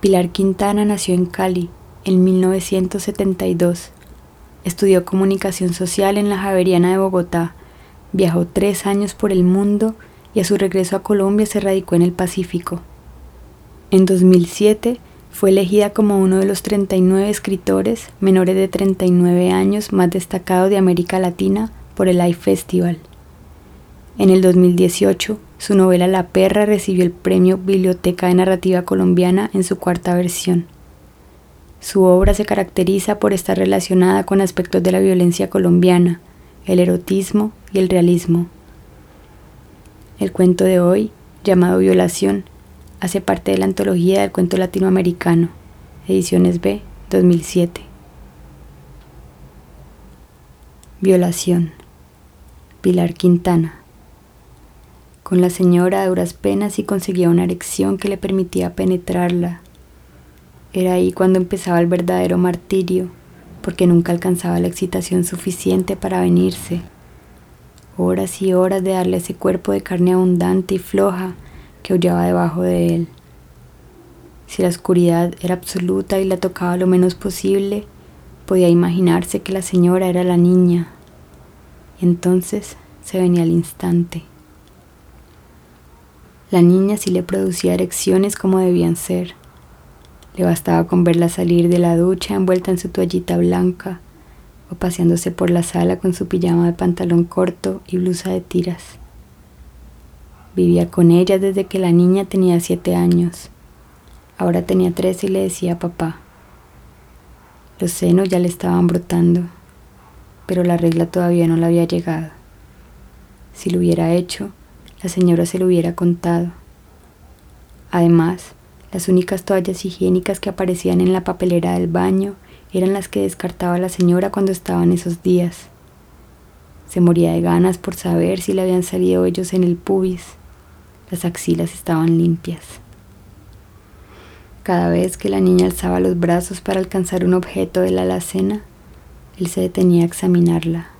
Pilar Quintana nació en Cali en 1972. Estudió comunicación social en la Javeriana de Bogotá. Viajó tres años por el mundo y a su regreso a Colombia se radicó en el Pacífico. En 2007 fue elegida como uno de los 39 escritores menores de 39 años más destacados de América Latina por el Life Festival. En el 2018, su novela La Perra recibió el premio Biblioteca de Narrativa Colombiana en su cuarta versión. Su obra se caracteriza por estar relacionada con aspectos de la violencia colombiana, el erotismo y el realismo. El cuento de hoy, llamado Violación, hace parte de la antología del cuento latinoamericano, Ediciones B, 2007. Violación. Pilar Quintana. Con la señora a duras penas y conseguía una erección que le permitía penetrarla. Era ahí cuando empezaba el verdadero martirio, porque nunca alcanzaba la excitación suficiente para venirse. Horas y horas de darle ese cuerpo de carne abundante y floja que aullaba debajo de él. Si la oscuridad era absoluta y la tocaba lo menos posible, podía imaginarse que la señora era la niña. Y entonces se venía al instante. La niña sí le producía erecciones como debían ser. Le bastaba con verla salir de la ducha envuelta en su toallita blanca o paseándose por la sala con su pijama de pantalón corto y blusa de tiras. Vivía con ella desde que la niña tenía siete años. Ahora tenía tres y le decía papá. Los senos ya le estaban brotando, pero la regla todavía no le había llegado. Si lo hubiera hecho, la señora se lo hubiera contado. Además, las únicas toallas higiénicas que aparecían en la papelera del baño eran las que descartaba la señora cuando estaban esos días. Se moría de ganas por saber si le habían salido ellos en el pubis. Las axilas estaban limpias. Cada vez que la niña alzaba los brazos para alcanzar un objeto de la alacena, él se detenía a examinarla.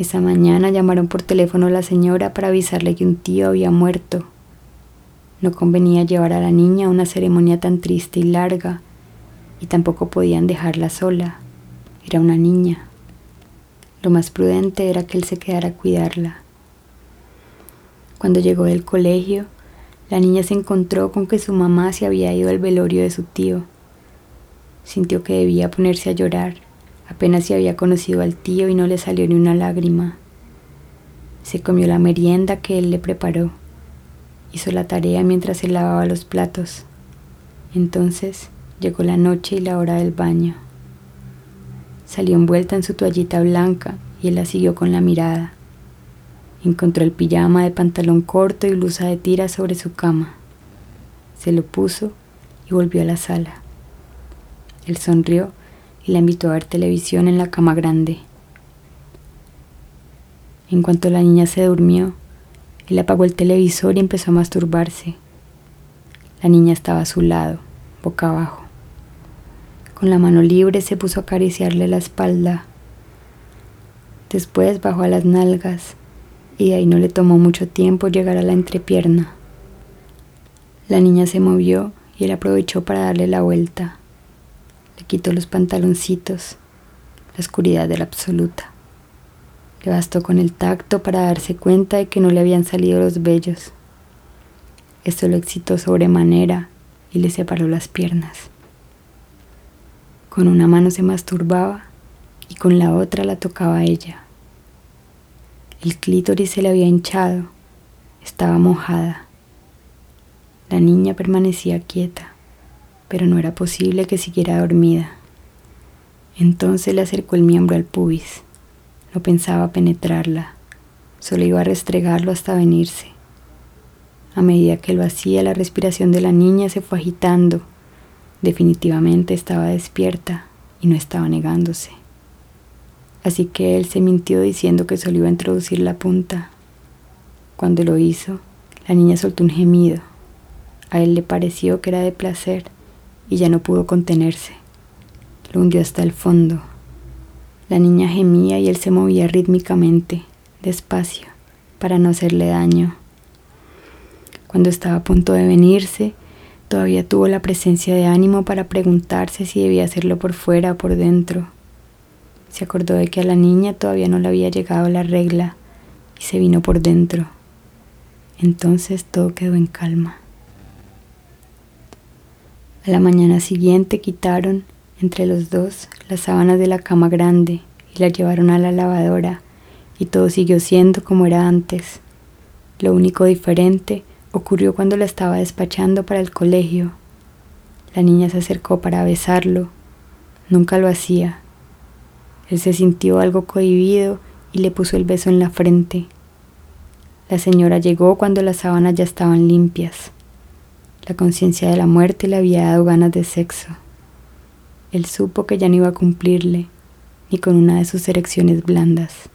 Esa mañana llamaron por teléfono a la señora para avisarle que un tío había muerto. No convenía llevar a la niña a una ceremonia tan triste y larga, y tampoco podían dejarla sola. Era una niña. Lo más prudente era que él se quedara a cuidarla. Cuando llegó del colegio, la niña se encontró con que su mamá se había ido al velorio de su tío. Sintió que debía ponerse a llorar. Apenas se había conocido al tío y no le salió ni una lágrima. Se comió la merienda que él le preparó. Hizo la tarea mientras se lavaba los platos. Entonces llegó la noche y la hora del baño. Salió envuelta en su toallita blanca y él la siguió con la mirada. Encontró el pijama de pantalón corto y blusa de tira sobre su cama. Se lo puso y volvió a la sala. Él sonrió y la invitó a ver televisión en la cama grande. En cuanto la niña se durmió, él apagó el televisor y empezó a masturbarse. La niña estaba a su lado, boca abajo. Con la mano libre se puso a acariciarle la espalda. Después bajó a las nalgas y ahí no le tomó mucho tiempo llegar a la entrepierna. La niña se movió y él aprovechó para darle la vuelta. Quitó los pantaloncitos, la oscuridad de la absoluta. Le bastó con el tacto para darse cuenta de que no le habían salido los vellos. Esto lo excitó sobremanera y le separó las piernas. Con una mano se masturbaba y con la otra la tocaba a ella. El clítoris se le había hinchado, estaba mojada. La niña permanecía quieta, pero no era posible que siguiera dormida. Entonces le acercó el miembro al pubis. No pensaba penetrarla, solo iba a restregarlo hasta venirse. A medida que lo hacía, la respiración de la niña se fue agitando. Definitivamente estaba despierta y no estaba negándose. Así que él se mintió diciendo que solo iba a introducir la punta. Cuando lo hizo, la niña soltó un gemido. A él le pareció que era de placer y ya no pudo contenerse. Lo hundió hasta el fondo. La niña gemía y él se movía rítmicamente, despacio, para no hacerle daño. Cuando estaba a punto de venirse, Todavía tuvo la presencia de ánimo para preguntarse si debía hacerlo por fuera o por dentro. Se acordó de que a la niña todavía no le había llegado la regla y se vino por dentro. Entonces todo quedó en calma. A la mañana siguiente quitaron, entre los dos, las sábanas de la cama grande y la llevaron a la lavadora y todo siguió siendo como era antes. Lo único diferente ocurrió cuando la estaba despachando para el colegio. La niña se acercó para besarlo. Nunca lo hacía. Él se sintió algo cohibido y le puso el beso en la frente. La señora llegó cuando las sábanas ya estaban limpias. La conciencia de la muerte le había dado ganas de sexo. Él supo que ya no iba a cumplirle, ni con una de sus erecciones blandas.